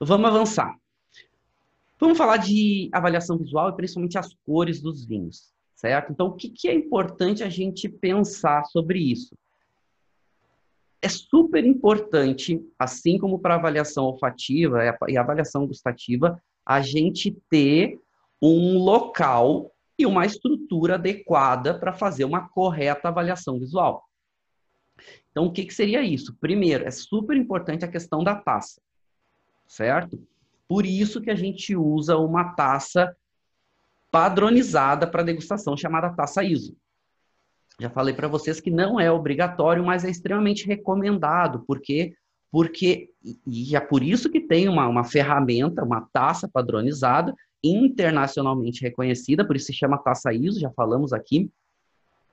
Vamos avançar. Vamos falar de avaliação visual e principalmente as cores dos vinhos, certo? Então, o que, que é importante a gente pensar sobre isso? É super importante, assim como para avaliação olfativa e avaliação gustativa, a gente ter um local e uma estrutura adequada para fazer uma correta avaliação visual. Então, o que, que seria isso? Primeiro, é super importante a questão da taça, certo? Por isso que a gente usa uma taça padronizada para degustação, chamada taça ISO. Já falei para vocês que não é obrigatório, mas é extremamente recomendado, porque porque e é por isso que tem uma, uma ferramenta, uma taça padronizada, internacionalmente reconhecida, por isso se chama taça ISO, já falamos aqui.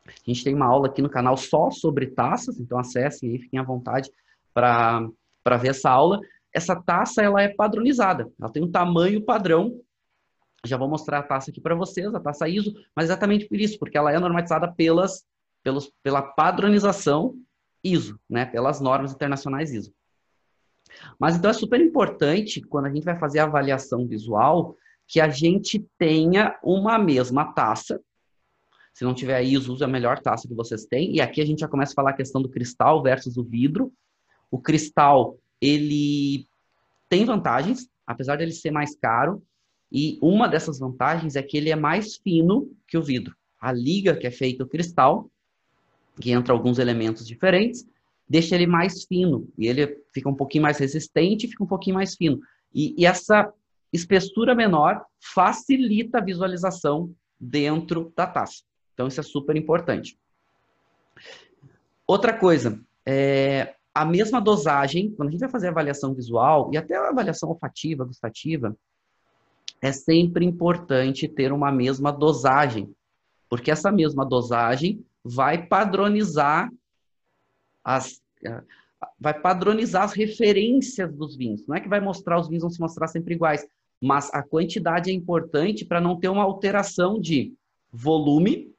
A gente tem uma aula aqui no canal só sobre taças, então acessem aí, fiquem à vontade para ver essa aula. Essa taça ela é padronizada, ela tem um tamanho padrão. Já vou mostrar a taça aqui para vocês, a taça ISO, mas exatamente por isso, porque ela é normatizada pelas, pelos, pela padronização ISO, né, pelas normas internacionais ISO. Mas então é super importante, quando a gente vai fazer a avaliação visual, que a gente tenha uma mesma taça. Se não tiver ISO, use a melhor taça que vocês têm. E aqui a gente já começa a falar a questão do cristal versus o vidro. O cristal, ele tem vantagens, apesar dele ser mais caro. E uma dessas vantagens é que ele é mais fino que o vidro. A liga que é feita o cristal, que entra alguns elementos diferentes, deixa ele mais fino. E ele fica um pouquinho mais resistente fica um pouquinho mais fino. E, e essa espessura menor facilita a visualização dentro da taça. Então, isso é super importante. Outra coisa, é, a mesma dosagem, quando a gente vai fazer avaliação visual e até a avaliação olfativa, gustativa, é sempre importante ter uma mesma dosagem, porque essa mesma dosagem vai padronizar as vai padronizar as referências dos vinhos. Não é que vai mostrar os vinhos vão se mostrar sempre iguais, mas a quantidade é importante para não ter uma alteração de volume,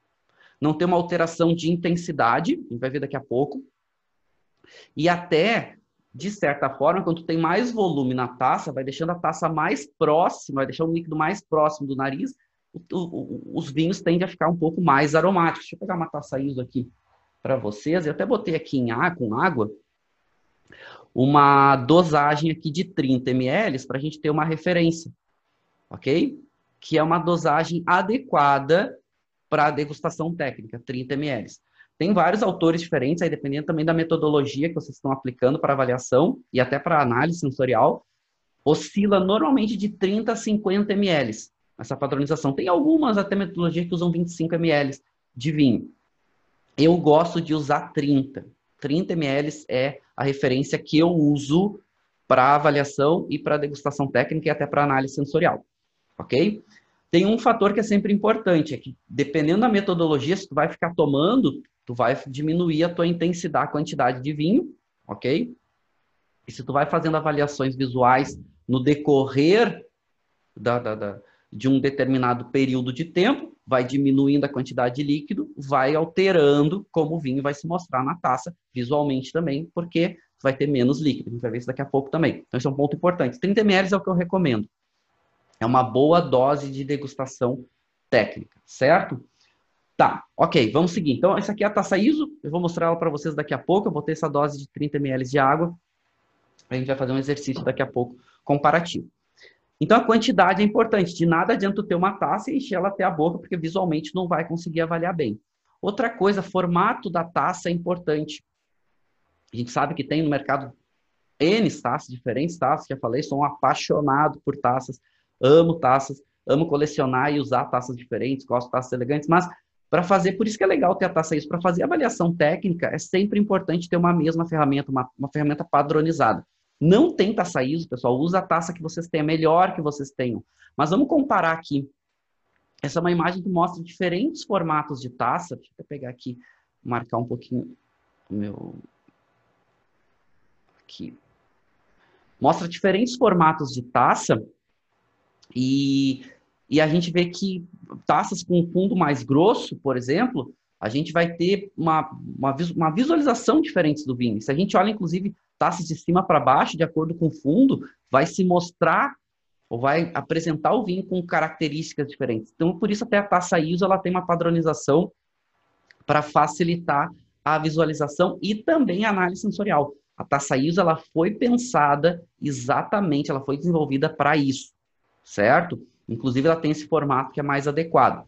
não ter uma alteração de intensidade, a gente vai ver daqui a pouco, e até, de certa forma, quando tem mais volume na taça, vai deixando a taça mais próxima, vai deixar o líquido mais próximo do nariz, o, o, os vinhos tendem a ficar um pouco mais aromáticos. Deixa eu pegar uma taça ISO aqui para vocês. Eu até botei aqui em água, com água, uma dosagem aqui de 30 ml para a gente ter uma referência, ok? Que é uma dosagem adequada para degustação técnica, 30 ml. Tem vários autores diferentes, aí dependendo também da metodologia que vocês estão aplicando para avaliação e até para análise sensorial, oscila normalmente de 30 a 50 ml essa padronização. Tem algumas até metodologias que usam 25 ml de vinho. Eu gosto de usar 30. 30 ml é a referência que eu uso para avaliação e para degustação técnica e até para análise sensorial, ok? Tem um fator que é sempre importante, é que dependendo da metodologia, se tu vai ficar tomando, tu vai diminuir a tua intensidade, a quantidade de vinho, ok? E se tu vai fazendo avaliações visuais no decorrer da, da, da de um determinado período de tempo, vai diminuindo a quantidade de líquido, vai alterando como o vinho vai se mostrar na taça, visualmente também, porque vai ter menos líquido. A gente vai ver isso daqui a pouco também. Então, esse é um ponto importante. 30 ml é o que eu recomendo. É uma boa dose de degustação técnica, certo? Tá, ok, vamos seguir. Então, essa aqui é a taça ISO, eu vou mostrar ela para vocês daqui a pouco. Eu botei essa dose de 30 ml de água. A gente vai fazer um exercício daqui a pouco comparativo. Então a quantidade é importante. De nada adianta ter uma taça e encher ela até a boca, porque visualmente não vai conseguir avaliar bem. Outra coisa, formato da taça é importante. A gente sabe que tem no mercado N taças, diferentes taças, já falei, sou um apaixonado por taças, amo taças, amo colecionar e usar taças diferentes, gosto de taças elegantes, mas para fazer, por isso que é legal ter a taça isso, para fazer avaliação técnica, é sempre importante ter uma mesma ferramenta, uma, uma ferramenta padronizada. Não tem taça ISO, pessoal. Usa a taça que vocês têm, a melhor que vocês tenham. Mas vamos comparar aqui. Essa é uma imagem que mostra diferentes formatos de taça. Deixa eu pegar aqui, marcar um pouquinho o meu. Aqui. Mostra diferentes formatos de taça. E, e a gente vê que taças com fundo mais grosso, por exemplo, a gente vai ter uma, uma, uma visualização diferente do vinho. Se a gente olha, inclusive, taças de cima para baixo, de acordo com o fundo, vai se mostrar ou vai apresentar o vinho com características diferentes. Então, por isso até a taça ISO ela tem uma padronização para facilitar a visualização e também a análise sensorial. A taça ISO ela foi pensada exatamente, ela foi desenvolvida para isso, certo? Inclusive ela tem esse formato que é mais adequado.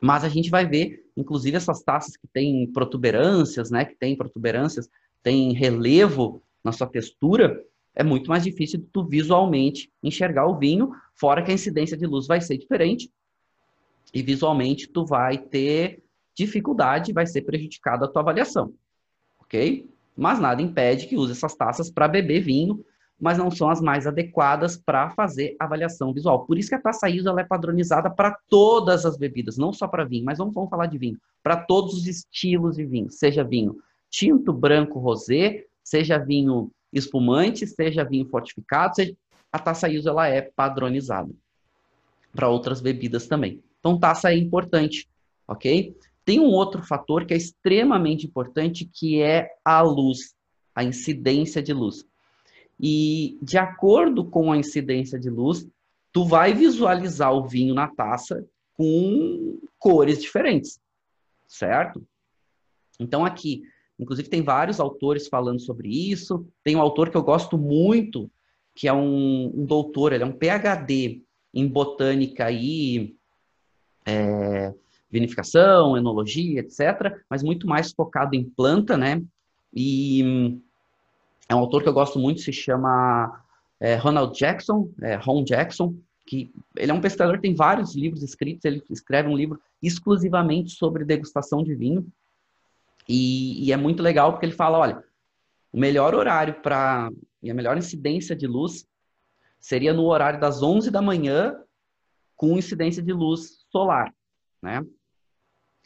Mas a gente vai ver, inclusive essas taças que têm protuberâncias, né, que têm protuberâncias, tem relevo na sua textura, é muito mais difícil tu visualmente enxergar o vinho, fora que a incidência de luz vai ser diferente e visualmente tu vai ter dificuldade, vai ser prejudicada a tua avaliação, ok? Mas nada impede que use essas taças para beber vinho, mas não são as mais adequadas para fazer avaliação visual. Por isso que a taça ISO ela é padronizada para todas as bebidas, não só para vinho, mas vamos, vamos falar de vinho, para todos os estilos de vinho, seja vinho tinto, branco, rosé, seja vinho espumante, seja vinho fortificado, seja... a taça ISO ela é padronizada para outras bebidas também. Então, taça é importante, ok? Tem um outro fator que é extremamente importante, que é a luz, a incidência de luz. E de acordo com a incidência de luz, tu vai visualizar o vinho na taça com cores diferentes, certo? Então aqui Inclusive, tem vários autores falando sobre isso. Tem um autor que eu gosto muito, que é um, um doutor, ele é um PhD em botânica e é, vinificação, enologia, etc., mas muito mais focado em planta, né? E é um autor que eu gosto muito, se chama é, Ronald Jackson, é, Ron Jackson, que ele é um pesquisador, tem vários livros escritos, ele escreve um livro exclusivamente sobre degustação de vinho, e, e é muito legal porque ele fala, olha, o melhor horário para e a melhor incidência de luz seria no horário das 11 da manhã com incidência de luz solar, né?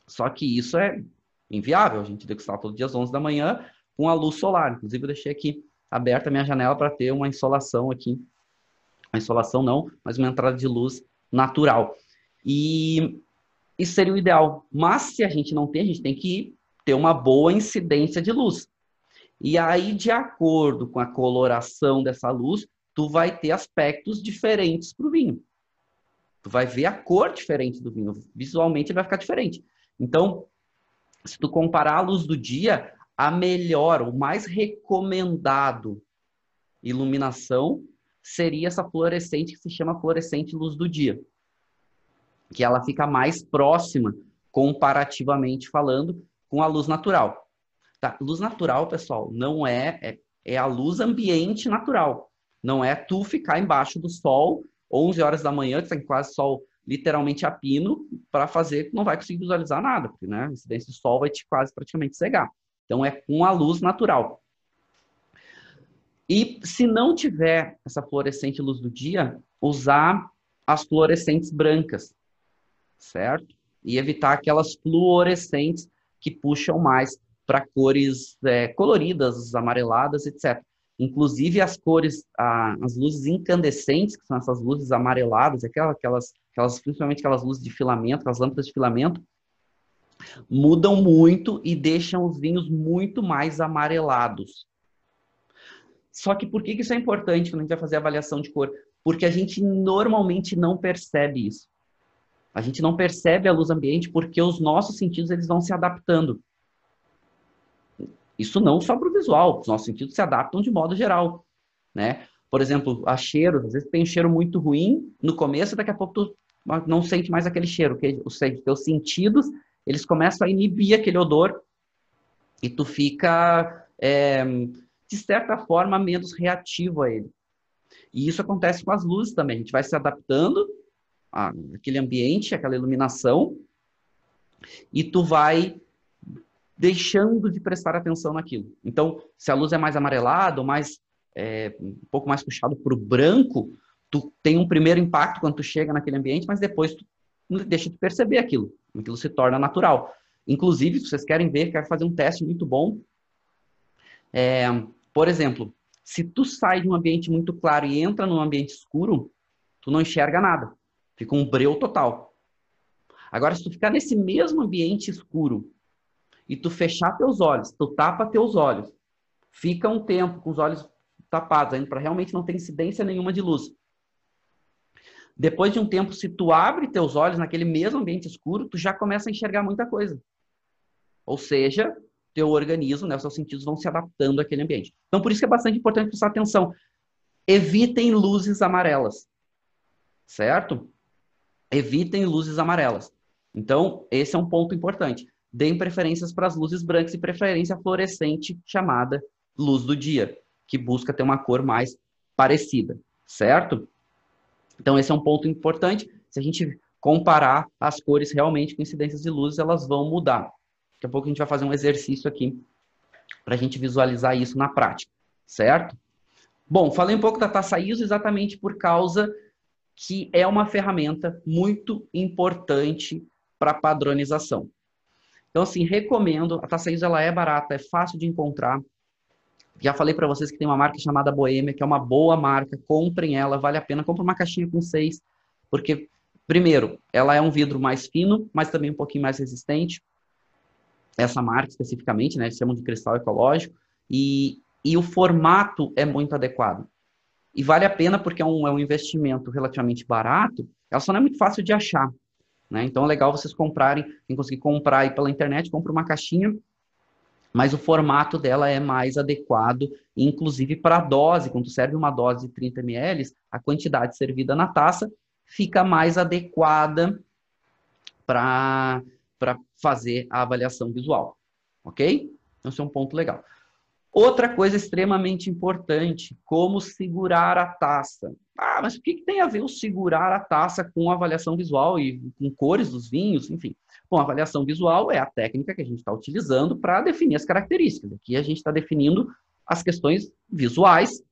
Só que isso é inviável, a gente degustar todo dia às 11 da manhã com a luz solar. Inclusive eu deixei aqui aberta a minha janela para ter uma insolação aqui. Uma insolação não, mas uma entrada de luz natural. E isso seria o ideal. Mas se a gente não tem, a gente tem que ter uma boa incidência de luz. E aí, de acordo com a coloração dessa luz, tu vai ter aspectos diferentes para o vinho. Tu vai ver a cor diferente do vinho. Visualmente ele vai ficar diferente. Então, se tu comparar a luz do dia, a melhor, o mais recomendado iluminação seria essa fluorescente que se chama fluorescente luz do dia. Que ela fica mais próxima, comparativamente falando, com a luz natural. Tá? Luz natural, pessoal, não é, é, é a luz ambiente natural. Não é tu ficar embaixo do sol 11 horas da manhã, que tem quase sol literalmente a pino, para fazer que não vai conseguir visualizar nada, porque né, a incidência do sol vai te quase praticamente cegar. Então é com a luz natural. E se não tiver essa fluorescente luz do dia, usar as fluorescentes brancas, certo? E evitar aquelas fluorescentes que puxam mais para cores é, coloridas, amareladas, etc. Inclusive as cores, a, as luzes incandescentes, que são essas luzes amareladas, aquelas, aquelas, aquelas, principalmente aquelas luzes de filamento, aquelas lâmpadas de filamento, mudam muito e deixam os vinhos muito mais amarelados. Só que por que, isso é importante quando a gente vai fazer avaliação de cor? Porque a gente normalmente não percebe isso. A gente não percebe a luz ambiente porque os nossos sentidos eles vão se adaptando. Isso não só para o visual, os nossos sentidos se adaptam de modo geral, né? Por exemplo, a cheiro, às vezes tem um cheiro muito ruim no começo, daqui a pouco tu não sente mais aquele cheiro, que os teus sentidos eles começam a inibir aquele odor e tu fica é, de certa forma menos reativo a ele. E isso acontece com as luzes também. A gente vai se adaptando aquele ambiente, aquela iluminação, e tu vai deixando de prestar atenção naquilo. Então, se a luz é mais amarelada ou mais é, um pouco mais puxado para o branco, tu tem um primeiro impacto quando tu chega naquele ambiente, mas depois tu deixa de perceber aquilo. Aquilo se torna natural. Inclusive, se vocês querem ver, quero fazer um teste muito bom. É, por exemplo, se tu sai de um ambiente muito claro e entra num ambiente escuro, tu não enxerga nada. Fica um breu total. Agora, se tu ficar nesse mesmo ambiente escuro e tu fechar teus olhos, tu tapa teus olhos, fica um tempo com os olhos tapados, ainda para realmente não ter incidência nenhuma de luz. Depois de um tempo, se tu abre teus olhos naquele mesmo ambiente escuro, tu já começa a enxergar muita coisa. Ou seja, teu organismo, né, os seus sentidos vão se adaptando àquele ambiente. Então, por isso que é bastante importante prestar atenção. Evitem luzes amarelas, certo? Evitem luzes amarelas. Então, esse é um ponto importante. Deem preferências para as luzes brancas e preferência fluorescente, chamada luz do dia, que busca ter uma cor mais parecida, certo? Então, esse é um ponto importante. Se a gente comparar as cores realmente com incidências de luzes, elas vão mudar. Daqui a pouco a gente vai fazer um exercício aqui para a gente visualizar isso na prática, certo? Bom, falei um pouco da taça ISO exatamente por causa que é uma ferramenta muito importante para padronização. Então, assim, recomendo. A taça ISO ela é barata, é fácil de encontrar. Já falei para vocês que tem uma marca chamada Boêmia, que é uma boa marca. Comprem ela, vale a pena. Compre uma caixinha com seis, porque, primeiro, ela é um vidro mais fino, mas também um pouquinho mais resistente essa marca especificamente, né? Eles chamam de cristal ecológico. E, e o formato é muito adequado. E vale a pena porque é um, é um investimento relativamente barato, ela só não é muito fácil de achar. Né? Então é legal vocês comprarem, quem conseguir comprar aí pela internet, compra uma caixinha, mas o formato dela é mais adequado, inclusive para a dose. Quando serve uma dose de 30 ml, a quantidade servida na taça fica mais adequada para fazer a avaliação visual. Ok? Então, esse é um ponto legal. Outra coisa extremamente importante, como segurar a taça. Ah, mas o que, que tem a ver o segurar a taça com a avaliação visual e com cores dos vinhos, enfim? Bom, a avaliação visual é a técnica que a gente está utilizando para definir as características. Aqui a gente está definindo as questões visuais.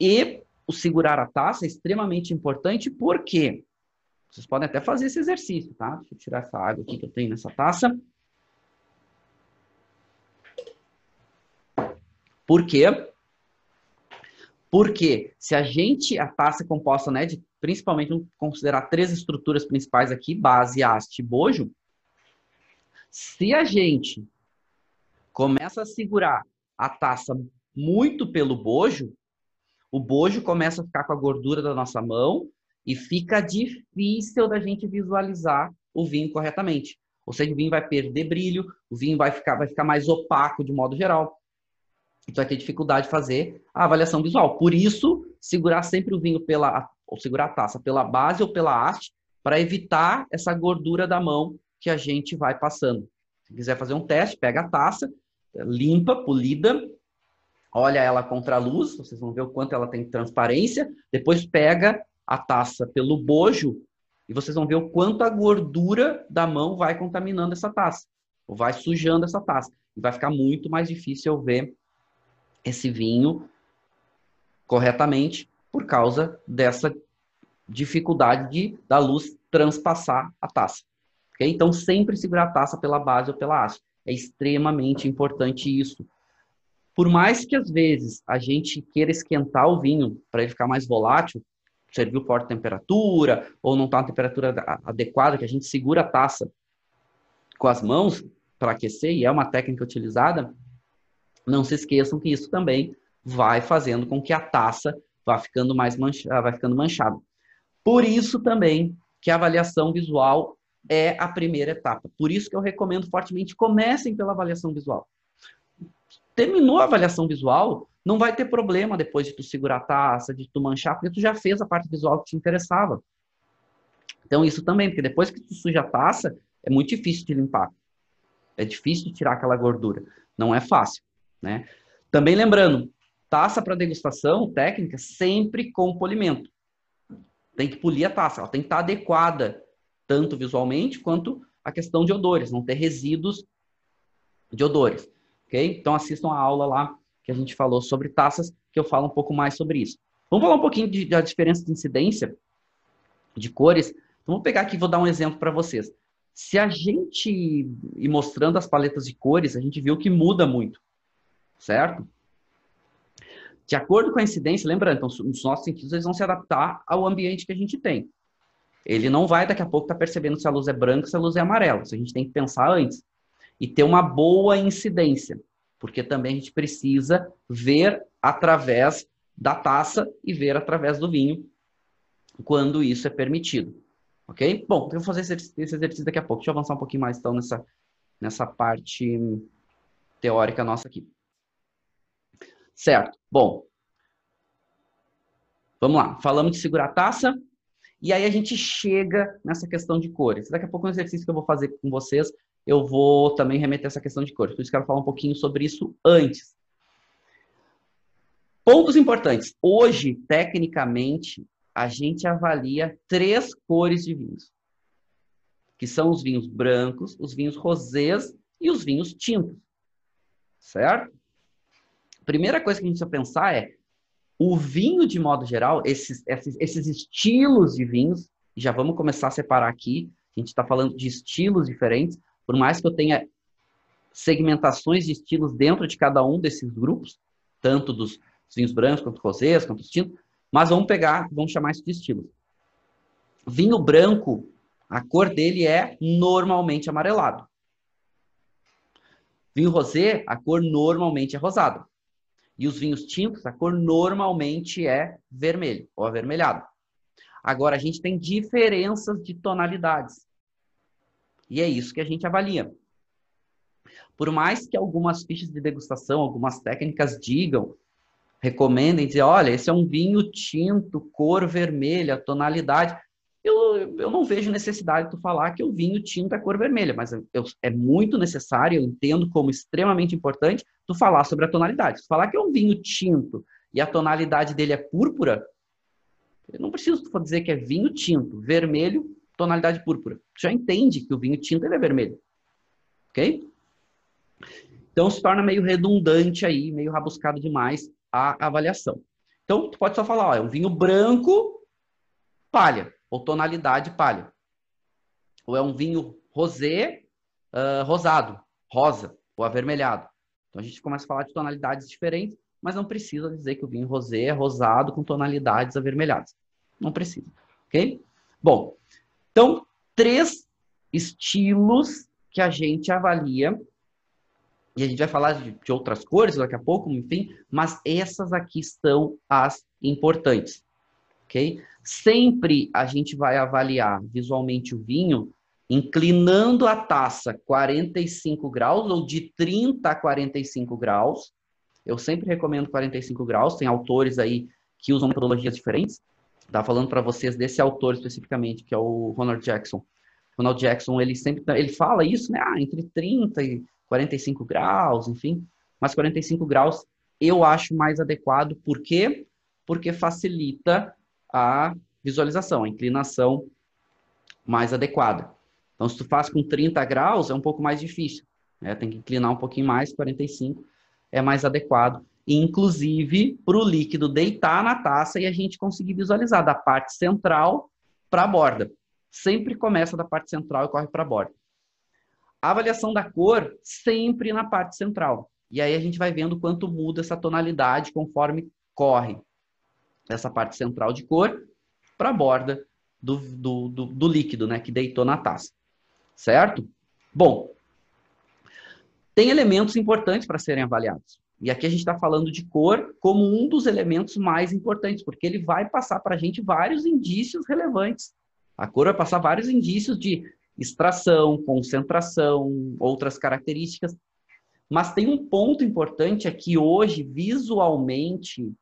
E o segurar a taça é extremamente importante porque vocês podem até fazer esse exercício, tá? Deixa eu tirar essa água aqui que eu tenho nessa taça. Por quê? Porque se a gente, a taça é composta, né, de principalmente, considerar três estruturas principais aqui, base, haste e bojo, se a gente começa a segurar a taça muito pelo bojo, o bojo começa a ficar com a gordura da nossa mão e fica difícil da gente visualizar o vinho corretamente. Ou seja, o vinho vai perder brilho, o vinho vai ficar, vai ficar mais opaco de modo geral. Então vai ter dificuldade de fazer a avaliação visual. Por isso, segurar sempre o vinho pela, ou segurar a taça pela base ou pela haste, para evitar essa gordura da mão que a gente vai passando. Se quiser fazer um teste, pega a taça, limpa, polida, olha ela contra a luz, vocês vão ver o quanto ela tem transparência, depois pega a taça pelo bojo e vocês vão ver o quanto a gordura da mão vai contaminando essa taça, ou vai sujando essa taça. E vai ficar muito mais difícil ver esse vinho corretamente por causa dessa dificuldade de da luz transpassar a taça. Okay? Então, sempre segurar a taça pela base ou pela haste. É extremamente importante isso. Por mais que às vezes a gente queira esquentar o vinho para ele ficar mais volátil, serviu forte temperatura, ou não está uma temperatura adequada, que a gente segura a taça com as mãos para aquecer, e é uma técnica utilizada, não se esqueçam que isso também vai fazendo com que a taça vá ficando mais manchada, vai ficando manchada. Por isso também que a avaliação visual é a primeira etapa. Por isso que eu recomendo fortemente comecem pela avaliação visual. Terminou a avaliação visual, não vai ter problema depois de tu segurar a taça, de tu manchar, porque tu já fez a parte visual que te interessava. Então, isso também, porque depois que tu suja a taça, é muito difícil de limpar. É difícil de tirar aquela gordura. Não é fácil, né? Também lembrando, taça para degustação, técnica, sempre com polimento. Tem que polir a taça, ela tem que estar adequada, tanto visualmente quanto a questão de odores, não ter resíduos de odores, ok? Então assistam a aula lá que a gente falou sobre taças, que eu falo um pouco mais sobre isso. Vamos falar um pouquinho de, da diferença de incidência de cores. Então, vou pegar aqui e vou dar um exemplo para vocês. Se a gente ir mostrando as paletas de cores, a gente viu que muda muito, certo? De acordo com a incidência, lembrando, então, os nossos sentidos eles vão se adaptar ao ambiente que a gente tem. ele não vai daqui a pouco estar tá percebendo se a luz é branca, se a luz é amarela. Isso a gente tem que pensar antes e ter uma boa incidência, porque também a gente precisa ver através da taça e ver através do vinho quando isso é permitido. Ok? Bom, eu vou fazer esse exercício daqui a pouco. Deixa eu avançar um pouquinho mais então nessa, nessa parte teórica nossa aqui. Certo. Bom, vamos lá. Falamos de segurar a taça. E aí a gente chega nessa questão de cores. Daqui a pouco, um exercício que eu vou fazer com vocês, eu vou também remeter essa questão de cores. Por isso, quero falar um pouquinho sobre isso antes. Pontos importantes. Hoje, tecnicamente, a gente avalia três cores de vinhos, que são os vinhos brancos, os vinhos rosés e os vinhos tintos. Certo? Primeira coisa que a gente precisa pensar é o vinho, de modo geral, esses, esses, esses estilos de vinhos, já vamos começar a separar aqui, a gente está falando de estilos diferentes, por mais que eu tenha segmentações de estilos dentro de cada um desses grupos, tanto dos vinhos brancos, quanto rosés, quanto os tintos, mas vamos pegar, vamos chamar isso de estilos. Vinho branco, a cor dele é normalmente amarelado. Vinho rosé, a cor normalmente é rosada. E os vinhos tintos, a cor normalmente é vermelho ou avermelhado. Agora, a gente tem diferenças de tonalidades. E é isso que a gente avalia. Por mais que algumas fichas de degustação, algumas técnicas digam, recomendem, dizer, olha, esse é um vinho tinto, cor vermelha, tonalidade eu, não vejo necessidade de tu falar que o vinho tinto é cor vermelha, mas eu, é muito necessário, eu entendo como extremamente importante, tu falar sobre a tonalidade. Se falar que é um vinho tinto e a tonalidade dele é púrpura, eu não preciso tu dizer que é vinho tinto, vermelho, tonalidade púrpura. Tu já entende que o vinho tinto ele é vermelho. Ok? Então se torna meio redundante aí, meio rabuscado demais a avaliação. Então, tu pode só falar, ó, é um vinho branco, palha ou tonalidade palha. Ou é um vinho rosé uh, rosado, rosa ou avermelhado. Então a gente começa a falar de tonalidades diferentes, mas não precisa dizer que o vinho rosé é rosado com tonalidades avermelhadas. Não precisa, ok? Bom, então, três estilos que a gente avalia, e a gente vai falar de, de outras cores daqui a pouco, enfim, mas essas aqui são as importantes ok? Sempre a gente vai avaliar visualmente o vinho inclinando a taça 45 graus ou de 30 a 45 graus. Eu sempre recomendo 45 graus, tem autores aí que usam metodologias diferentes. Tá falando para vocês desse autor especificamente, que é o Ronald Jackson. Ronald Jackson, ele sempre ele fala isso, né? Ah, entre 30 e 45 graus, enfim. Mas 45 graus eu acho mais adequado, por quê? Porque facilita a visualização, a inclinação mais adequada. Então, se tu faz com 30 graus, é um pouco mais difícil. Né? Tem que inclinar um pouquinho mais, 45 é mais adequado. Inclusive, para o líquido deitar na taça e a gente conseguir visualizar da parte central para a borda. Sempre começa da parte central e corre para a borda. A avaliação da cor, sempre na parte central. E aí a gente vai vendo quanto muda essa tonalidade conforme corre essa parte central de cor para a borda do, do, do, do, líquido, né, que deitou na taça. Certo? Bom, tem elementos importantes para serem avaliados. E aqui a gente está falando de cor como um dos elementos mais importantes, porque ele vai passar para a gente vários indícios relevantes. A cor vai passar vários indícios de extração, concentração, outras características. Mas tem um ponto importante aqui hoje, visualmente,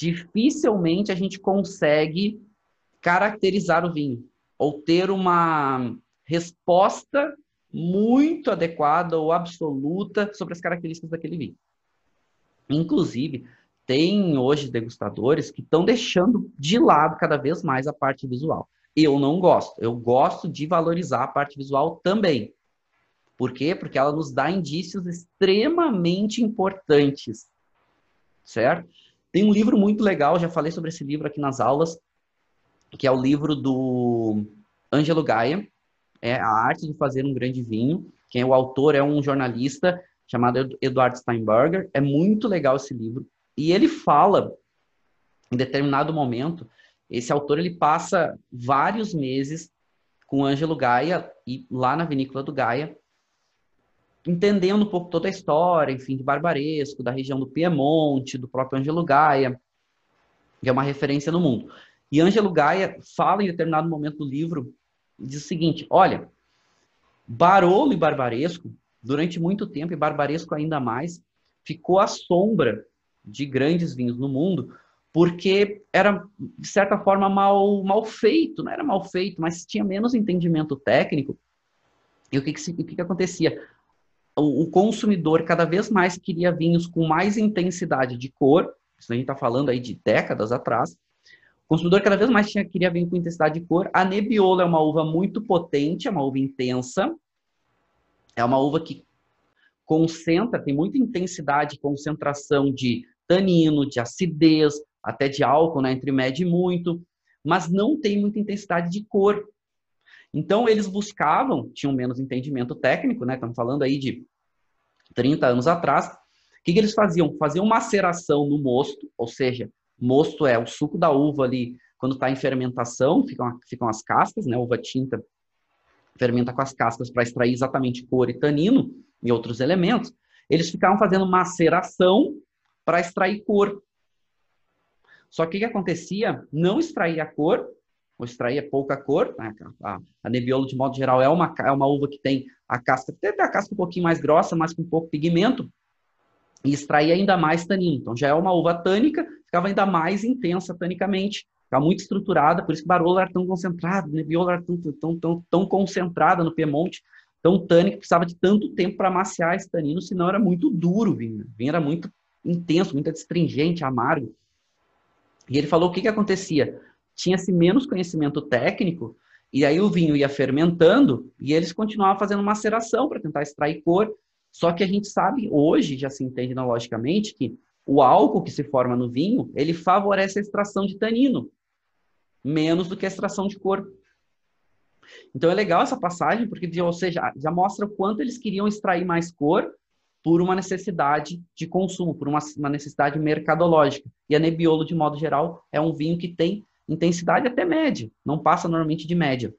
dificilmente a gente consegue caracterizar o vinho ou ter uma resposta muito adequada ou absoluta sobre as características daquele vinho. Inclusive, tem hoje degustadores que estão deixando de lado cada vez mais a parte visual. Eu não gosto. Eu gosto de valorizar a parte visual também. Por quê? Porque ela nos dá indícios extremamente importantes. Certo? Tem um livro muito legal, já falei sobre esse livro aqui nas aulas, que é o livro do Ângelo Gaia, é A Arte de Fazer um Grande Vinho. Quem é o autor é um jornalista chamado Eduardo Steinberger. É muito legal esse livro. E ele fala, em determinado momento, esse autor ele passa vários meses com Ângelo Gaia e lá na vinícola do Gaia, entendendo um pouco toda a história, enfim, de Barbaresco, da região do Piemonte, do próprio Ângelo Gaia, que é uma referência no mundo. E Ângelo Gaia fala em determinado momento do livro, diz o seguinte, olha, Barolo e Barbaresco, durante muito tempo, e Barbaresco ainda mais, ficou à sombra de grandes vinhos no mundo, porque era, de certa forma, mal, mal feito, não era mal feito, mas tinha menos entendimento técnico. E o que, que, o que, que acontecia? O, consumidor cada vez mais queria vinhos com mais intensidade de cor, isso a gente está falando aí de décadas atrás. O consumidor cada vez mais tinha, queria vinho com intensidade de cor. A Nebbiolo é uma uva muito potente, é uma uva intensa. É uma uva que concentra, tem muita intensidade, concentração de tanino, de acidez, até de álcool, né, entre médio e muito, mas não tem muita intensidade de cor. Então, eles buscavam, tinham menos entendimento técnico, né, estamos falando aí de 30 anos atrás, o que, que eles faziam? Faziam maceração no mosto, ou seja, mosto é o suco da uva ali, quando está em fermentação, ficam, ficam as cascas, né, uva tinta fermenta com as cascas para extrair exatamente cor e tanino e outros elementos. Eles ficavam fazendo maceração para extrair cor. Só que o que acontecia? Não extraía cor, ou extraía pouca cor. Né? A, Nebbiolo, de modo geral, é uma, é uma uva que tem a casca, tem a casca um pouquinho mais grossa, mas com pouco pigmento, e extraía ainda mais tanino. Então já é uma uva tânica, ficava ainda mais intensa tanicamente, ficava muito estruturada, por isso que Barolo era tão concentrado, Nebbiolo era tão, tão, tão, tão concentrada no Piemonte, tão tânica, precisava de tanto tempo para amaciar esse tanino, senão era muito duro o vinho. O vinho era muito intenso, muito astringente, amargo. E ele falou o que, que acontecia. Tinha-se menos conhecimento técnico, e aí o vinho ia fermentando, e eles continuavam fazendo maceração para tentar extrair cor. Só que a gente sabe, hoje, já se entende logicamente, que o álcool que se forma no vinho, ele favorece a extração de tanino, menos do que a extração de cor. Então é legal essa passagem, porque, ou seja, já mostra o quanto eles queriam extrair mais cor por uma necessidade de consumo, por uma, uma necessidade mercadológica. E a Nebbiolo, de modo geral, é um vinho que tem intensidade até média, não passa normalmente de média.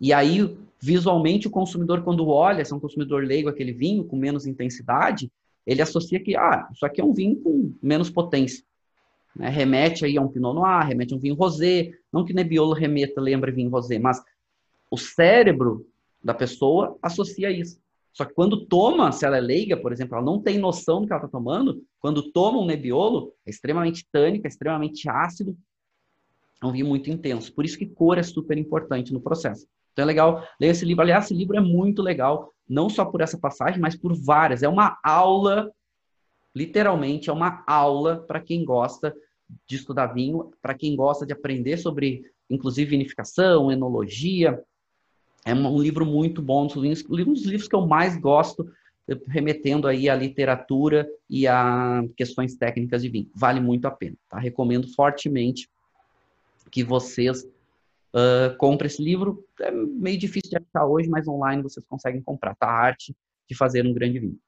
E aí, visualmente, o consumidor, quando olha, se é um consumidor leigo aquele vinho com menos intensidade, ele associa que, ah, isso aqui é um vinho com menos potência. Né? Remete aí a um Pinot Noir, remete a um vinho rosé. Não que Nebbiolo remeta, lembra vinho rosé, mas o cérebro da pessoa associa isso. Só que quando toma, se ela é leiga, por exemplo, ela não tem noção do que ela está tomando, quando toma um nebiolo, é extremamente tânico, é extremamente ácido, um vinho muito intenso. Por isso que cor é super importante no processo. Então é legal ler esse livro. Aliás, esse livro é muito legal, não só por essa passagem, mas por várias. É uma aula, literalmente, é uma aula para quem gosta de estudar vinho, para quem gosta de aprender sobre, inclusive, vinificação, enologia, é um livro muito bom, um dos livros que eu mais gosto, remetendo aí à literatura e a questões técnicas de vinho. Vale muito a pena, tá? Recomendo fortemente que vocês uh, comprem esse livro. É meio difícil de achar hoje, mas online vocês conseguem comprar, tá? A arte de fazer um grande vinho.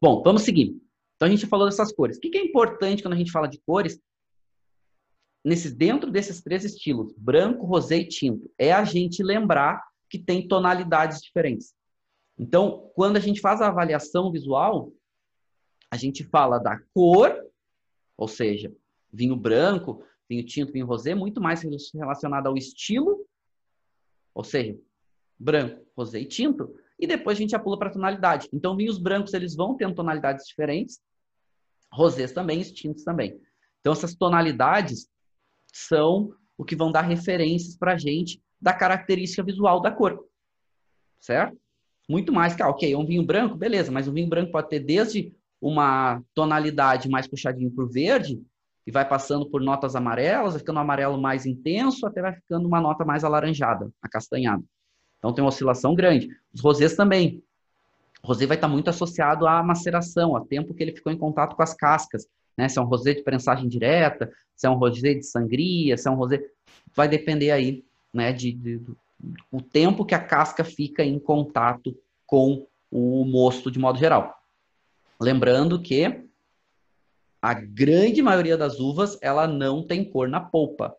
Bom, vamos seguir. Então a gente falou dessas cores. O que é importante quando a gente fala de cores? nesses, dentro desses três estilos, branco, rosé e tinto, é a gente lembrar que tem tonalidades diferentes. Então, quando a gente faz a avaliação visual, a gente fala da cor, ou seja, vinho branco, vinho tinto, vinho rosé, muito mais relacionado ao estilo, ou seja, branco, rosé e tinto, e depois a gente já pula para a tonalidade. Então, vinhos brancos eles vão ter tonalidades diferentes, rosés também, tintos também. Então, essas tonalidades são o que vão dar referências para a gente da característica visual da cor. Certo? Muito mais que, ah, ok, um vinho branco, beleza, mas um vinho branco pode ter desde uma tonalidade mais puxadinho para o verde, e vai passando por notas amarelas, vai ficando um amarelo mais intenso, até vai ficando uma nota mais alaranjada, acastanhada. Então tem uma oscilação grande. Os rosés também. O rosé vai estar muito associado à maceração, ao tempo que ele ficou em contato com as cascas né? Se é um rosé de prensagem direta, se é um rosé de sangria, se é um rosé... Vai depender aí, né, de, de, do o tempo que a casca fica em contato com o mosto de modo geral. Lembrando que a grande maioria das uvas, ela não tem cor na polpa.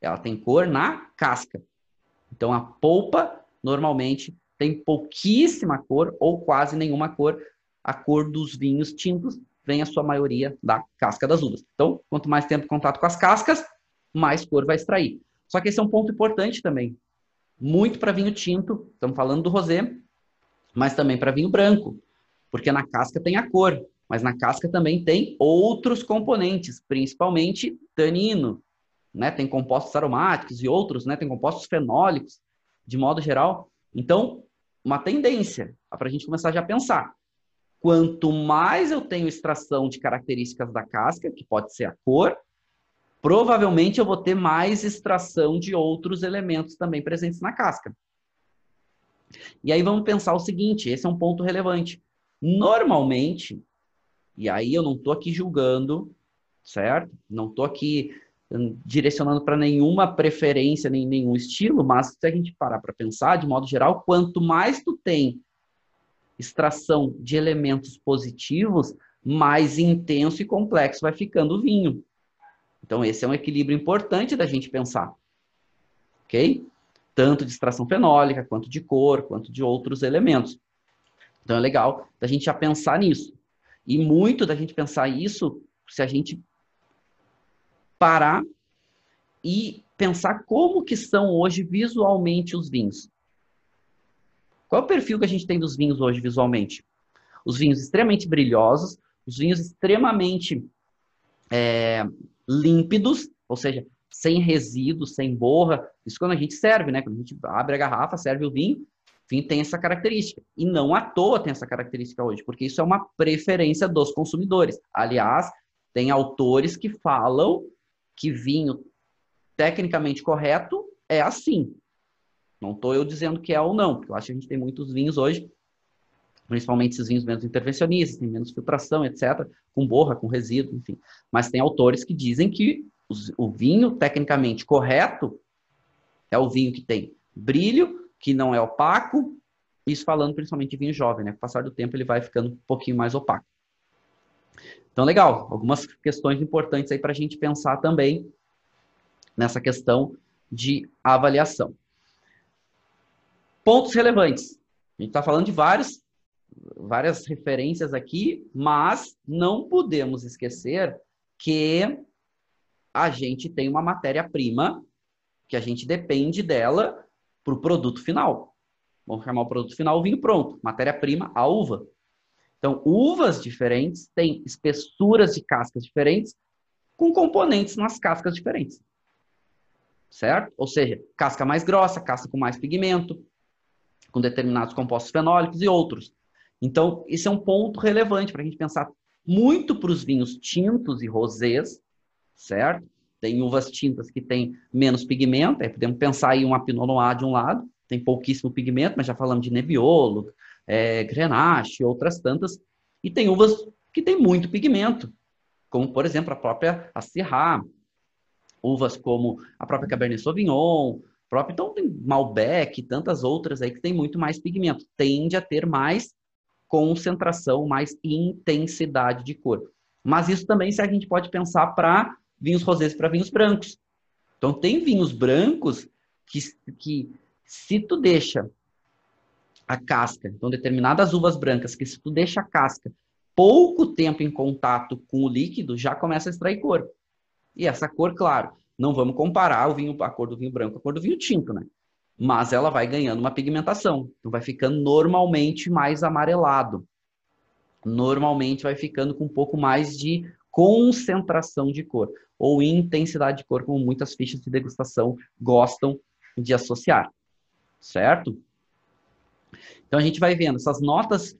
Ela tem cor na casca. Então, a polpa, normalmente, tem pouquíssima cor ou quase nenhuma cor. A cor dos vinhos tintos vem a sua maioria da casca das uvas. Então, quanto mais tempo em contato com as cascas, mais cor vai extrair. Só que esse é um ponto importante também. Muito para vinho tinto, estamos falando do rosé, mas também para vinho branco, porque na casca tem a cor, mas na casca também tem outros componentes, principalmente tanino, né? Tem compostos aromáticos e outros, né? Tem compostos fenólicos, de modo geral. Então, uma tendência para a gente começar já a pensar. Quanto mais eu tenho extração de características da casca, que pode ser a cor, provavelmente eu vou ter mais extração de outros elementos também presentes na casca. E aí vamos pensar o seguinte, esse é um ponto relevante. Normalmente, e aí eu não estou aqui julgando, certo? Não estou aqui hum, direcionando para nenhuma preferência, nem nenhum estilo, mas se a gente parar para pensar, de modo geral, quanto mais tu tem extração de elementos positivos, mais intenso e complexo vai ficando o vinho. Então, esse é um equilíbrio importante da gente pensar. Ok? Tanto de extração fenólica, quanto de cor, quanto de outros elementos. Então, é legal da gente já pensar nisso. E muito da gente pensar isso se a gente parar e pensar como que são hoje visualmente os vinhos. Qual é o perfil que a gente tem dos vinhos hoje visualmente? Os vinhos extremamente brilhosos, os vinhos extremamente é, límpidos, ou seja, sem resíduos, sem borra. Isso quando a gente serve, né? Quando a gente abre a garrafa, serve o vinho, vinho tem essa característica. E não à toa tem essa característica hoje, porque isso é uma preferência dos consumidores. Aliás, tem autores que falam que vinho tecnicamente correto é assim. Não estou eu dizendo que é ou não, porque eu acho que a gente tem muitos vinhos hoje principalmente esses vinhos menos intervencionistas, tem menos filtração, etc., com borra, com resíduo, enfim. Mas tem autores que dizem que o vinho tecnicamente correto é o vinho que tem brilho, que não é opaco, isso falando principalmente de vinho jovem, né? Com o passar do tempo ele vai ficando um pouquinho mais opaco. Então, legal, algumas questões importantes aí para a gente pensar também nessa questão de avaliação. Pontos relevantes. A gente está falando de vários várias referências aqui, mas não podemos esquecer que a gente tem uma matéria-prima que a gente depende dela para o produto final. Vamos chamar o produto final o vinho pronto. Matéria-prima, a uva. Então, uvas diferentes têm espessuras de cascas diferentes com componentes nas cascas diferentes. Certo? Ou seja, casca mais grossa, casca com mais pigmento, com determinados compostos fenólicos e outros. Então, esse é um ponto relevante para a gente pensar muito para os vinhos tintos e rosés, certo? Tem uvas tintas que têm menos pigmento, aí podemos pensar aí uma Pinot Noir de um lado, tem pouquíssimo pigmento, mas já falamos de Nebbiolo, é, Grenache outras tantas. E tem uvas que têm muito pigmento, como, por exemplo, a própria Syrah, uvas como a própria Cabernet Sauvignon, próprio, então tem Malbec tantas outras aí que tem muito mais pigmento. Tende a ter mais concentração, mais intensidade de cor. Mas isso também se a gente pode pensar para vinhos rosés para vinhos brancos. Então tem vinhos brancos que, que se tu deixa a casca, então determinadas uvas brancas que se tu deixa a casca pouco tempo em contato com o líquido, já começa a extrair cor. E essa cor, claro, não vamos comparar o vinho, a cor do vinho branco com a cor do vinho tinto, né? mas ela vai ganhando uma pigmentação. Então vai ficando normalmente mais amarelado. Normalmente vai ficando com um pouco mais de concentração de cor ou intensidade de cor, como muitas fichas de degustação gostam de associar. Certo? Então a gente vai vendo essas notas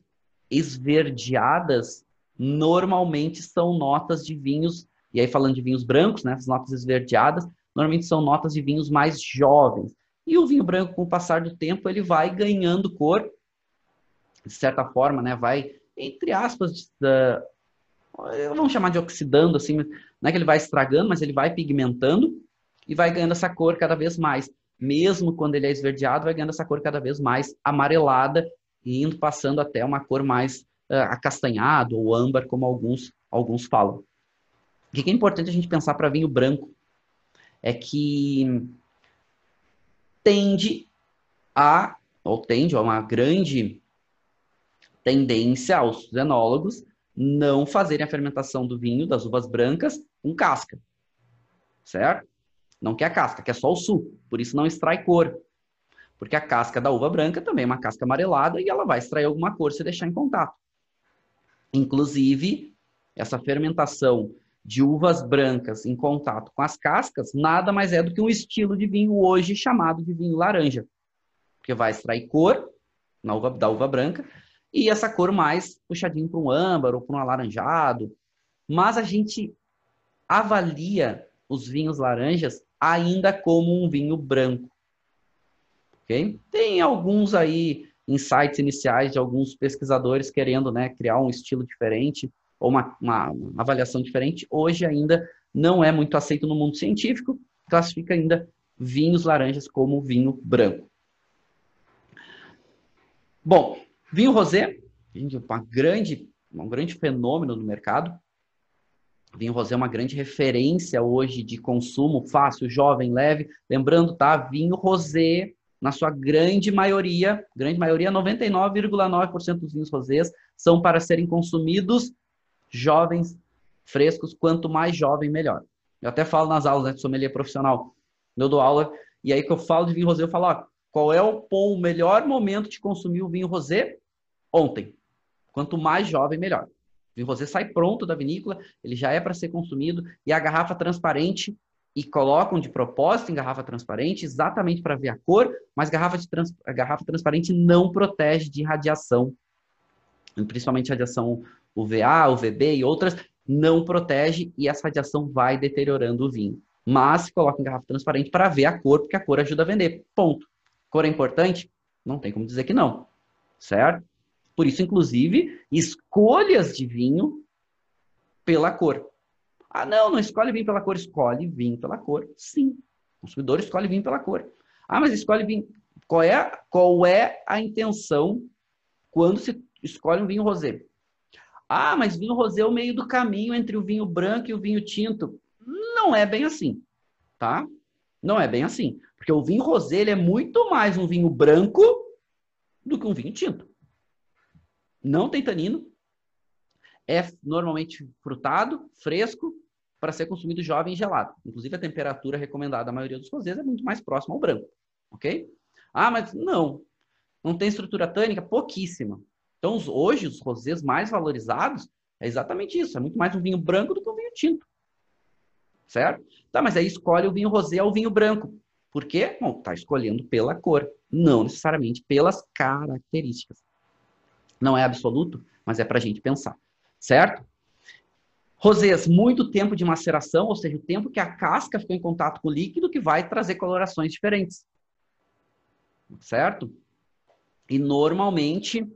esverdeadas normalmente são notas de vinhos, e aí falando de vinhos brancos, né, essas notas esverdeadas, normalmente são notas de vinhos mais jovens, e o vinho branco, com o passar do tempo, ele vai ganhando cor, de certa forma, né? Vai, entre aspas, vamos chamar de oxidando, assim, não é que ele vai estragando, mas ele vai pigmentando e vai ganhando essa cor cada vez mais. Mesmo quando ele é esverdeado, vai ganhando essa cor cada vez mais amarelada e indo passando até uma cor mais uh, acastanhado ou âmbar, como alguns, alguns falam. O que é importante a gente pensar para vinho branco? É que tende a, ou tende a uma grande tendência aos enólogos não fazerem a fermentação do vinho, das uvas brancas, com casca. Certo? Não quer a casca, quer só o suco. Por isso não extrai cor. Porque a casca da uva branca também é uma casca amarelada e ela vai extrair alguma cor se deixar em contato. Inclusive, essa fermentação de uvas brancas em contato com as cascas nada mais é do que um estilo de vinho hoje chamado de vinho laranja. Porque vai extrair cor na uva, da uva branca e essa cor mais puxadinho para um âmbar ou para um alaranjado. Mas a gente avalia os vinhos laranjas ainda como um vinho branco. Okay? Tem alguns aí insights iniciais de alguns pesquisadores querendo né, criar um estilo diferente ou uma, uma, uma avaliação diferente. Hoje ainda não é muito aceito no mundo científico, classifica ainda vinhos laranjas como vinho branco. Bom, Vinho rosé, uma grande, um grande fenômeno no mercado. Vinho rosé é uma grande referência hoje de consumo fácil, jovem, leve. Lembrando, tá? Vinho rosé, na sua grande maioria, grande maioria, 99,9% dos vinhos rosés são para serem consumidos jovens, frescos. Quanto mais jovem, melhor. Eu até falo nas aulas né, de sommelier profissional. Eu dou aula, e aí que eu falo de vinho rosé, eu falo, ó, qual é o, o melhor momento de consumir o vinho rosé? ontem. Quanto mais jovem, melhor. O vinho rosé sai pronto da vinícola, ele já é para ser consumido, e a garrafa transparente, e colocam de propósito em garrafa transparente, exatamente para ver a cor, mas garrafa trans, a garrafa transparente não protege de radiação, principalmente radiação UVA, UVB e outras, não protege e essa radiação vai deteriorando o vinho. Mas coloca em garrafa transparente para ver a cor, porque a cor ajuda a vender. Ponto. Cor é importante? Não tem como dizer que não. Certo? Por isso, inclusive, escolhas de vinho pela cor. Ah, não, não escolhe vinho pela cor, escolhe vinho pela cor. Sim, o consumidor escolhe vinho pela cor. Ah, mas escolhe vinho. Qual é, qual é a intenção quando se escolhe um vinho rosé? Ah, mas vinho rosé é o meio do caminho entre o vinho branco e o vinho tinto. Não é bem assim, tá? Não é bem assim. Porque o vinho rosé é muito mais um vinho branco do que um vinho tinto não tem tanino, é normalmente frutado, fresco, para ser consumido jovem e gelado. Inclusive, a temperatura recomendada da maioria dos rosés é muito mais próxima ao branco, ok? Ah, mas não, não tem estrutura tânica? Pouquíssima. Então, hoje, os rosés mais valorizados é exatamente isso, é muito mais um vinho branco do que um vinho tinto. Certo? Tá, mas aí escolhe o vinho rosé ou o vinho branco. Por quê? Bom, tá escolhendo pela cor, não necessariamente pelas características. Não é absoluto, mas é para a gente pensar, certo? Rosés, muito tempo de maceração, ou seja, o tempo que a casca ficou em contato com o líquido, que vai trazer colorações diferentes. Certo? E normalmente,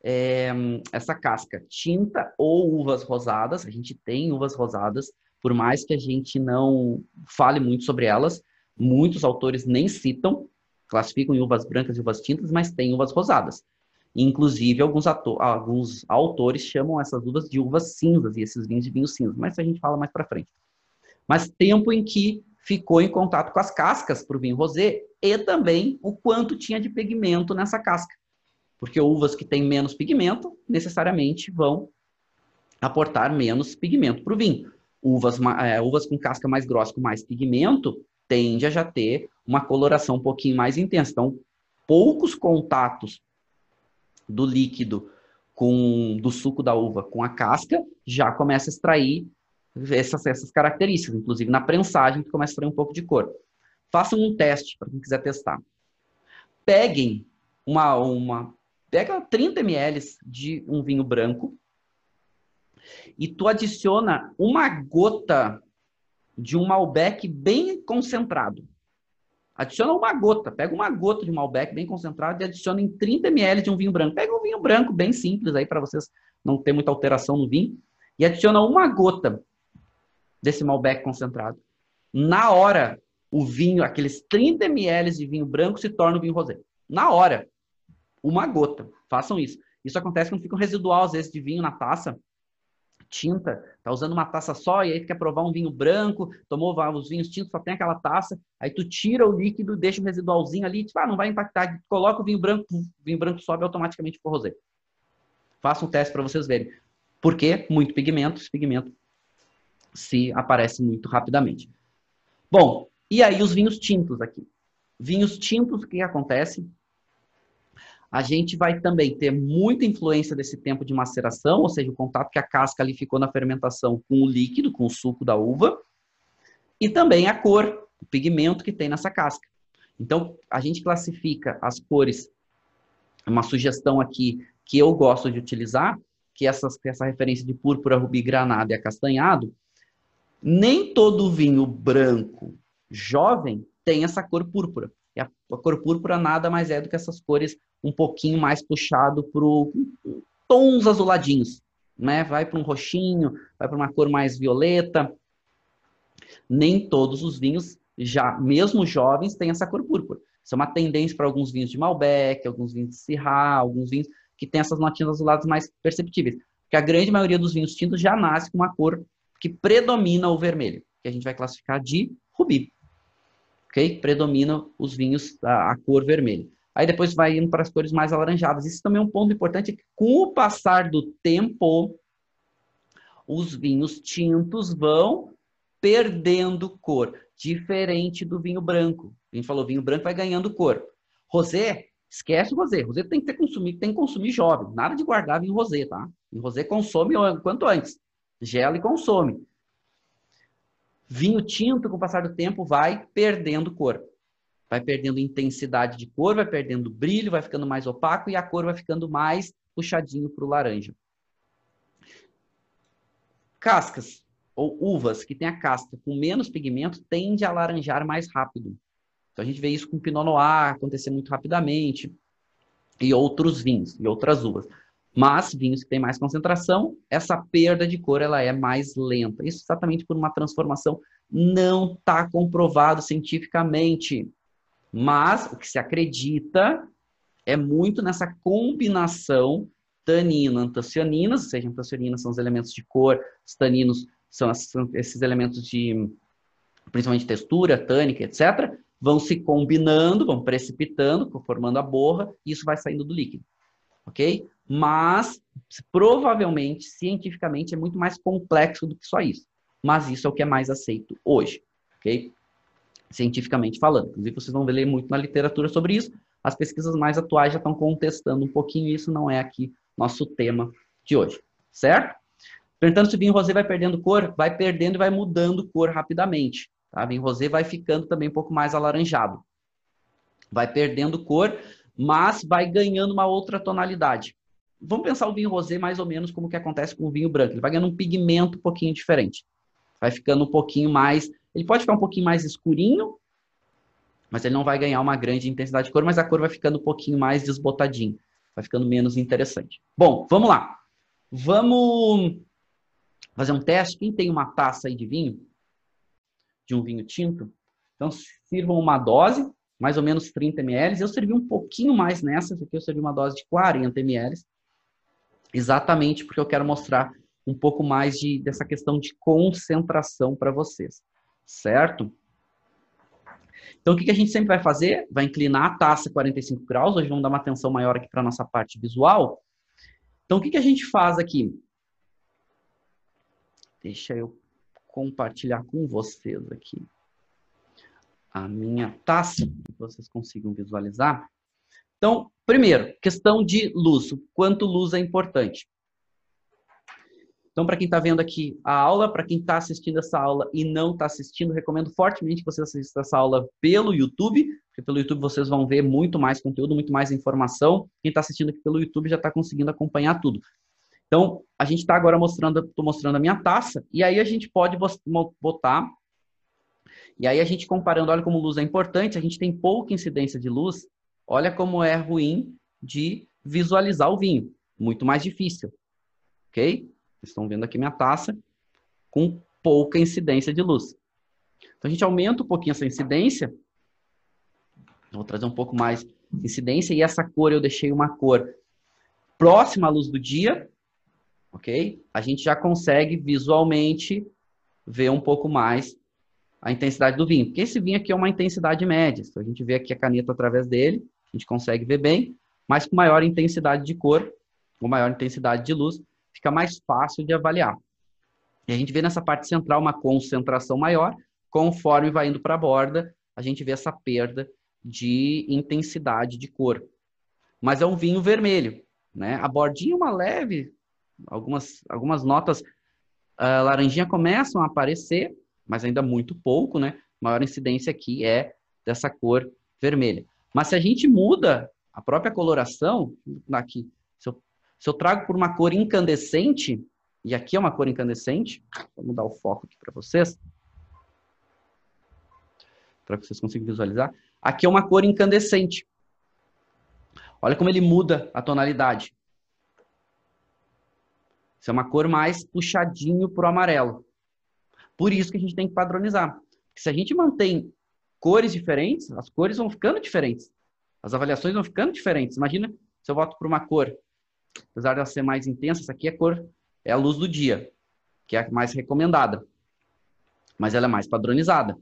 é, essa casca tinta ou uvas rosadas, a gente tem uvas rosadas, por mais que a gente não fale muito sobre elas, muitos autores nem citam, classificam em uvas brancas e uvas tintas, mas tem uvas rosadas. Inclusive, alguns, alguns autores chamam essas uvas de uvas cinzas e esses vinhos de vinho cinza, mas a gente fala mais para frente. Mas tempo em que ficou em contato com as cascas para o vinho rosé e também o quanto tinha de pigmento nessa casca. Porque uvas que têm menos pigmento necessariamente vão aportar menos pigmento para o vinho. Uvas, é, uvas com casca mais grossa, com mais pigmento, tende a já ter uma coloração um pouquinho mais intensa. Então, poucos contatos do líquido com do suco da uva com a casca, já começa a extrair essas, essas características. Inclusive, na prensagem, tu começa a extrair um pouco de cor. Façam um teste para quem quiser testar. Peguem uma, uma pega 30 ml de um vinho branco e tu adiciona uma gota de um Malbec bem concentrado. Adiciona uma gota, pega uma gota de Malbec bem concentrado e adiciona em 30 ml de um vinho branco. Pega um vinho branco bem simples aí para vocês não ter muita alteração no vinho e adiciona uma gota desse Malbec concentrado. Na hora, o vinho, aqueles 30 ml de vinho branco se torna um vinho rosé. Na hora, uma gota. Façam isso. Isso acontece quando fica um residual às vezes de vinho na taça. Tinta, tá usando uma taça só e aí tu quer provar um vinho branco, tomou os vinhos tintos, só tem aquela taça, aí tu tira o líquido, deixa um residualzinho ali, tipo, ah, não vai impactar, coloca o vinho branco, o vinho branco sobe automaticamente pro rosé. Faça um teste para vocês verem. Por quê? Muito pigmento, esse pigmento se aparece muito rapidamente. Bom, e aí os vinhos tintos aqui. Vinhos tintos, o que acontece? A gente vai também ter muita influência desse tempo de maceração, ou seja, o contato que a casca ali ficou na fermentação com o líquido, com o suco da uva, e também a cor, o pigmento que tem nessa casca. Então, a gente classifica as cores, uma sugestão aqui que eu gosto de utilizar, que essas, essa referência de púrpura, rubi, granada e acastanhado, nem todo vinho branco jovem tem essa cor púrpura. E a, a cor púrpura nada mais é do que essas cores um pouquinho mais puxado para tons azuladinhos, né? Vai para um roxinho, vai para uma cor mais violeta. Nem todos os vinhos, já mesmo jovens, têm essa cor púrpura. Isso é uma tendência para alguns vinhos de Malbec, alguns vinhos de Syrah, alguns vinhos que têm essas notinhas azuladas mais perceptíveis. Porque a grande maioria dos vinhos tintos já nasce com uma cor que predomina o vermelho, que a gente vai classificar de rubi. Ok? Predomina os vinhos, a, a cor vermelha. Aí depois vai indo para as cores mais alaranjadas. Isso também é um ponto importante, com o passar do tempo, os vinhos tintos vão perdendo cor, diferente do vinho branco. A gente falou, vinho branco vai ganhando cor. Rosé, esquece o rosé. Rosé tem que ter consumir, tem que consumir jovem. Nada de guardar vinho rosé, tá? Vinho rosé consome quanto antes. Gela e consome. Vinho tinto, com o passar do tempo, vai perdendo cor vai perdendo intensidade de cor, vai perdendo brilho, vai ficando mais opaco e a cor vai ficando mais puxadinho para o laranja. Cascas ou uvas que tem a casca com menos pigmento tende a laranjar mais rápido. Então a gente vê isso com Pinot Noir acontecer muito rapidamente e outros vinhos e outras uvas. Mas vinhos que têm mais concentração, essa perda de cor ela é mais lenta. Isso exatamente por uma transformação não está comprovado cientificamente. Mas o que se acredita é muito nessa combinação tanino-antocianinas, ou seja, antocianinas são os elementos de cor, os taninos são esses elementos de, principalmente textura, tânica, etc., vão se combinando, vão precipitando, formando a borra, e isso vai saindo do líquido, ok? Mas, provavelmente, cientificamente, é muito mais complexo do que só isso. Mas isso é o que é mais aceito hoje, ok? Cientificamente falando. Inclusive, vocês vão ler muito na literatura sobre isso. As pesquisas mais atuais já estão contestando um pouquinho isso, não é aqui nosso tema de hoje, certo? Perguntando se o vinho rosé vai perdendo cor, vai perdendo e vai mudando cor rapidamente. Tá? O vinho rosé vai ficando também um pouco mais alaranjado. Vai perdendo cor, mas vai ganhando uma outra tonalidade. Vamos pensar o vinho rosé mais ou menos como que acontece com o vinho branco. Ele vai ganhando um pigmento um pouquinho diferente. Vai ficando um pouquinho mais ele pode ficar um pouquinho mais escurinho, mas ele não vai ganhar uma grande intensidade de cor, mas a cor vai ficando um pouquinho mais desbotadinho, vai ficando menos interessante. Bom, vamos lá. Vamos fazer um teste. Quem tem uma taça aí de vinho, de um vinho tinto, então sirvam uma dose, mais ou menos 30 ml. Eu servi um pouquinho mais nessa, aqui eu servi uma dose de 40 ml, exatamente porque eu quero mostrar um pouco mais de, dessa questão de concentração para vocês certo? Então, o que a gente sempre vai fazer? Vai inclinar a taça 45 graus. Hoje vamos dar uma atenção maior aqui para a nossa parte visual. Então, o que a gente faz aqui? Deixa eu compartilhar com vocês aqui a minha taça, que vocês consigam visualizar. Então, primeiro, questão de luz. Quanto luz é importante. Então, para quem está vendo aqui a aula, para quem está assistindo essa aula e não está assistindo, recomendo fortemente que você assista essa aula pelo YouTube, porque pelo YouTube vocês vão ver muito mais conteúdo, muito mais informação. Quem está assistindo aqui pelo YouTube já está conseguindo acompanhar tudo. Então, a gente está agora mostrando, estou mostrando a minha taça, e aí a gente pode botar, e aí a gente comparando, olha como luz é importante, a gente tem pouca incidência de luz, olha como é ruim de visualizar o vinho, muito mais difícil, ok? Estão vendo aqui minha taça com pouca incidência de luz. Então a gente aumenta um pouquinho essa incidência. Vou trazer um pouco mais incidência e essa cor eu deixei uma cor próxima à luz do dia, ok? A gente já consegue visualmente ver um pouco mais a intensidade do vinho. Porque esse vinho aqui é uma intensidade média. Então a gente vê aqui a caneta através dele, a gente consegue ver bem, mas com maior intensidade de cor, com maior intensidade de luz, fica mais fácil de avaliar. E a gente vê nessa parte central uma concentração maior, conforme vai indo para a borda, a gente vê essa perda de intensidade de cor. Mas é um vinho vermelho, né? A bordinha é uma leve, algumas, algumas notas uh, laranjinha começam a aparecer, mas ainda muito pouco, né? A maior incidência aqui é dessa cor vermelha. Mas se a gente muda a própria coloração, aqui, se eu, se eu trago por uma cor incandescente, e aqui é uma cor incandescente, vou mudar o foco aqui para vocês, para que vocês consigam visualizar. Aqui é uma cor incandescente. Olha como ele muda a tonalidade. Isso é uma cor mais puxadinho para o amarelo. Por isso que a gente tem que padronizar. Porque se a gente mantém cores diferentes, as cores vão ficando diferentes. As avaliações vão ficando diferentes. Imagina se eu voto por uma cor, apesar dela ser mais intensa, essa aqui é a cor, é a luz do dia, que é a mais recomendada. Mas ela é mais padronizada.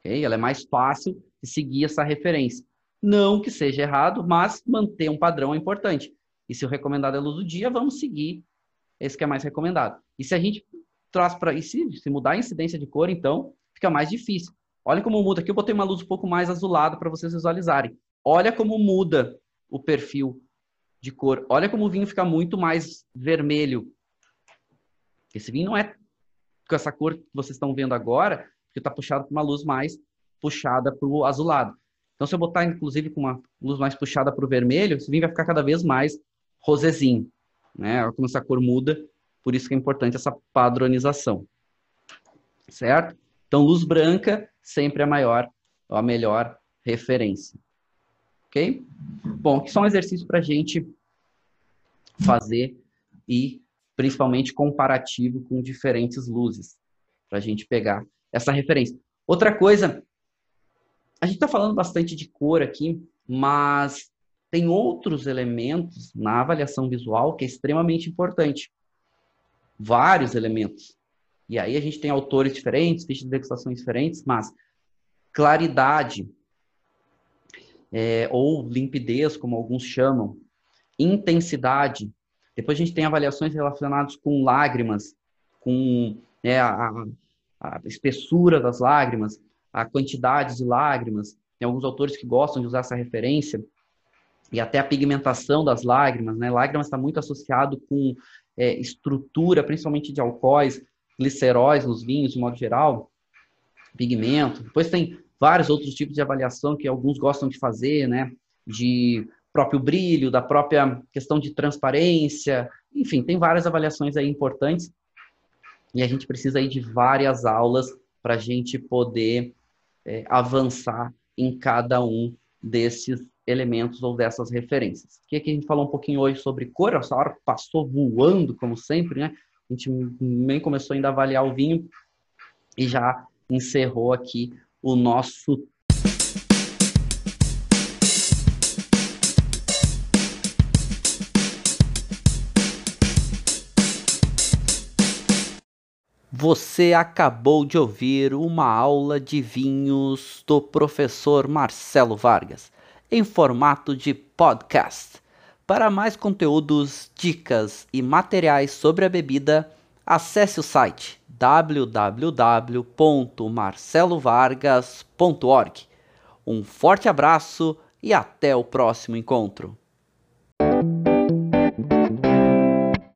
Okay? Ela é mais fácil de seguir essa referência. Não que seja errado, mas manter um padrão é importante. E se o recomendado é luz do dia, vamos seguir esse que é mais recomendado. E se a gente traz para. E se, se mudar a incidência de cor, então, fica mais difícil. Olha como muda. Aqui eu botei uma luz um pouco mais azulada para vocês visualizarem. Olha como muda o perfil de cor. Olha como o vinho fica muito mais vermelho. Esse vinho não é com essa cor que vocês estão vendo agora, porque está puxado por uma luz mais puxada para o azulado. Então, se eu botar, inclusive, com uma luz mais puxada para o vermelho, esse vinho vai ficar cada vez mais rosezinho. Né? Olha como essa cor muda, por isso que é importante essa padronização. Certo? Então, luz branca sempre é a maior, a melhor referência. Ok? Bom, aqui só um exercício para a gente fazer e principalmente comparativo com diferentes luzes, para a gente pegar essa referência. Outra coisa, a gente está falando bastante de cor aqui, mas tem outros elementos na avaliação visual que é extremamente importante. Vários elementos. E aí a gente tem autores diferentes, fichas de degustações diferentes, mas claridade, é, ou limpidez, como alguns chamam, intensidade. Depois a gente tem avaliações relacionadas com lágrimas, com é, a, a espessura das lágrimas, a quantidade de lágrimas. Tem alguns autores que gostam de usar essa referência. E até a pigmentação das lágrimas, né? Lágrimas está muito associado com é, estrutura, principalmente de alcoóis, gliceróis nos vinhos, de modo geral, pigmento. Depois tem vários outros tipos de avaliação que alguns gostam de fazer, né? De próprio brilho, da própria questão de transparência, enfim, tem várias avaliações aí importantes e a gente precisa aí de várias aulas para a gente poder é, avançar em cada um desses elementos ou dessas referências. O que, que a gente falou um pouquinho hoje sobre cor, essa hora passou voando, como sempre, né? A gente nem começou ainda a avaliar o vinho e já encerrou aqui o nosso Você acabou de ouvir uma aula de vinhos do professor Marcelo Vargas, em formato de podcast. Para mais conteúdos, dicas e materiais sobre a bebida, acesse o site www.marcelovargas.org. Um forte abraço e até o próximo encontro.